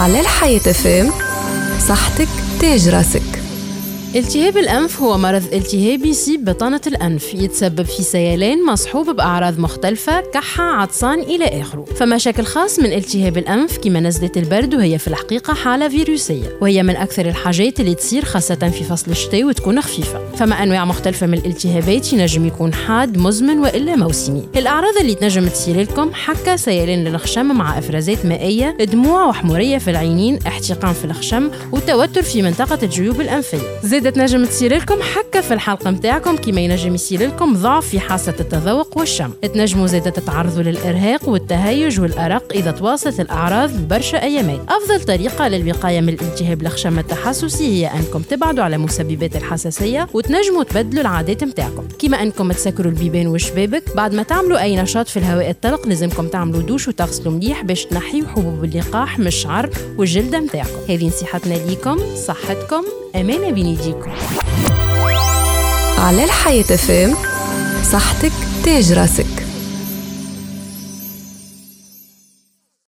على الحياة FM صحتك تاج راسك. التهاب الأنف هو مرض التهابي يصيب بطانة الأنف يتسبب في سيلان مصحوب بأعراض مختلفة كحكة عطسان إلى آخره. فمشاكل خاص من التهاب الأنف كما نزلة البرد وهي في الحقيقة حالة فيروسية وهي من أكثر الحاجات اللي تصير خاصة في فصل الشتاء وتكون خفيفة. فما أنواع مختلفة من الالتهابات ينجم يكون حاد مزمن وإلا موسمي. الأعراض اللي تنجم تصير لكم حكة سيلان للخشم مع إفرازات مائية دموع وحمورية في العينين احتقان في الخشم وتوتر في منطقة الجيوب الأنفية. زادة تنجم تصير لكم حكة في الحلق متاعكم كما ينجم يصير لكم ضعف في حاسة التذوق والشم. تنجموا زادة تتعرضوا للإرهاق والتهيج والأرق إذا تواصلت الأعراض برشا أيامات. أفضل طريقة للوقاية من الالتهاب الخشم التحسسي هي أنكم تبعدوا على مسببات الحساسية وتنجموا تبدلوا العادات متاعكم. كما أنكم تسكروا البيبان والشبابك بعد ما تعملوا أي نشاط في الهواء الطلق لازمكم تعملوا دوش وتغسلوا مليح باش تنحيوا حبوب اللقاح من الشعر والجلدة متاعكم. هذه نصيحتنا ليكم صحتكم أمانة بين يديكم على الحياة فام صحتك تاج راسك.